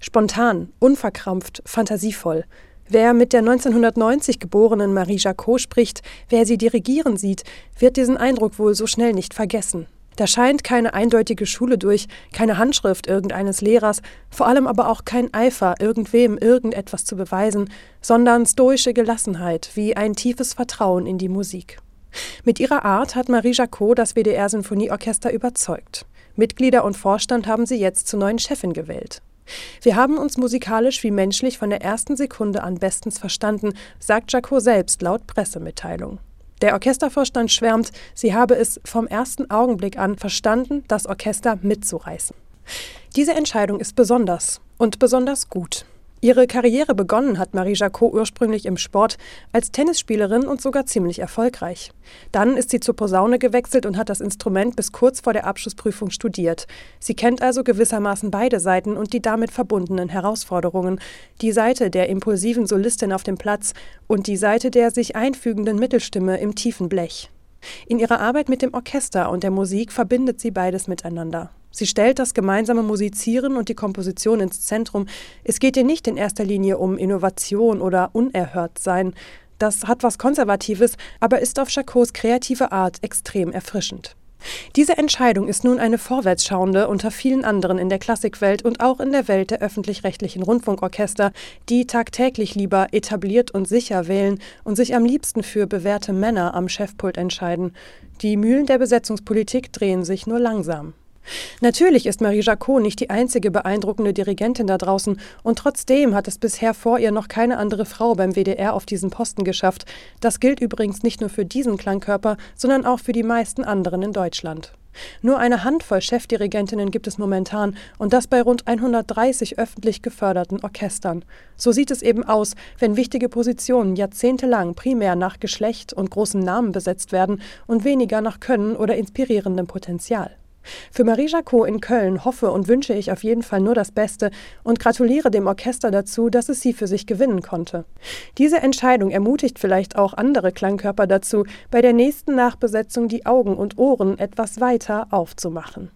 Spontan, unverkrampft, fantasievoll. Wer mit der 1990 geborenen Marie Jacot spricht, wer sie dirigieren sieht, wird diesen Eindruck wohl so schnell nicht vergessen. Da scheint keine eindeutige Schule durch, keine Handschrift irgendeines Lehrers, vor allem aber auch kein Eifer, irgendwem irgendetwas zu beweisen, sondern stoische Gelassenheit, wie ein tiefes Vertrauen in die Musik. Mit ihrer Art hat Marie Jacot das WDR-Sinfonieorchester überzeugt. Mitglieder und Vorstand haben sie jetzt zur neuen Chefin gewählt. Wir haben uns musikalisch wie menschlich von der ersten Sekunde an bestens verstanden, sagt Jacot selbst laut Pressemitteilung. Der Orchestervorstand schwärmt, sie habe es vom ersten Augenblick an verstanden, das Orchester mitzureißen. Diese Entscheidung ist besonders und besonders gut. Ihre Karriere begonnen hat Marie Jacot ursprünglich im Sport als Tennisspielerin und sogar ziemlich erfolgreich. Dann ist sie zur Posaune gewechselt und hat das Instrument bis kurz vor der Abschlussprüfung studiert. Sie kennt also gewissermaßen beide Seiten und die damit verbundenen Herausforderungen. Die Seite der impulsiven Solistin auf dem Platz und die Seite der sich einfügenden Mittelstimme im tiefen Blech. In ihrer Arbeit mit dem Orchester und der Musik verbindet sie beides miteinander. Sie stellt das gemeinsame Musizieren und die Komposition ins Zentrum. Es geht ihr nicht in erster Linie um Innovation oder Unerhörtsein. Das hat was Konservatives, aber ist auf Chacots kreative Art extrem erfrischend. Diese Entscheidung ist nun eine vorwärtsschauende unter vielen anderen in der Klassikwelt und auch in der Welt der öffentlich-rechtlichen Rundfunkorchester, die tagtäglich lieber etabliert und sicher wählen und sich am liebsten für bewährte Männer am Chefpult entscheiden. Die Mühlen der Besetzungspolitik drehen sich nur langsam. Natürlich ist Marie Jacot nicht die einzige beeindruckende Dirigentin da draußen und trotzdem hat es bisher vor ihr noch keine andere Frau beim WDR auf diesen Posten geschafft. Das gilt übrigens nicht nur für diesen Klangkörper, sondern auch für die meisten anderen in Deutschland. Nur eine Handvoll Chefdirigentinnen gibt es momentan und das bei rund 130 öffentlich geförderten Orchestern. So sieht es eben aus, wenn wichtige Positionen jahrzehntelang primär nach Geschlecht und großen Namen besetzt werden und weniger nach Können oder inspirierendem Potenzial. Für Marie Jacot in Köln hoffe und wünsche ich auf jeden Fall nur das Beste und gratuliere dem Orchester dazu, dass es sie für sich gewinnen konnte. Diese Entscheidung ermutigt vielleicht auch andere Klangkörper dazu, bei der nächsten Nachbesetzung die Augen und Ohren etwas weiter aufzumachen.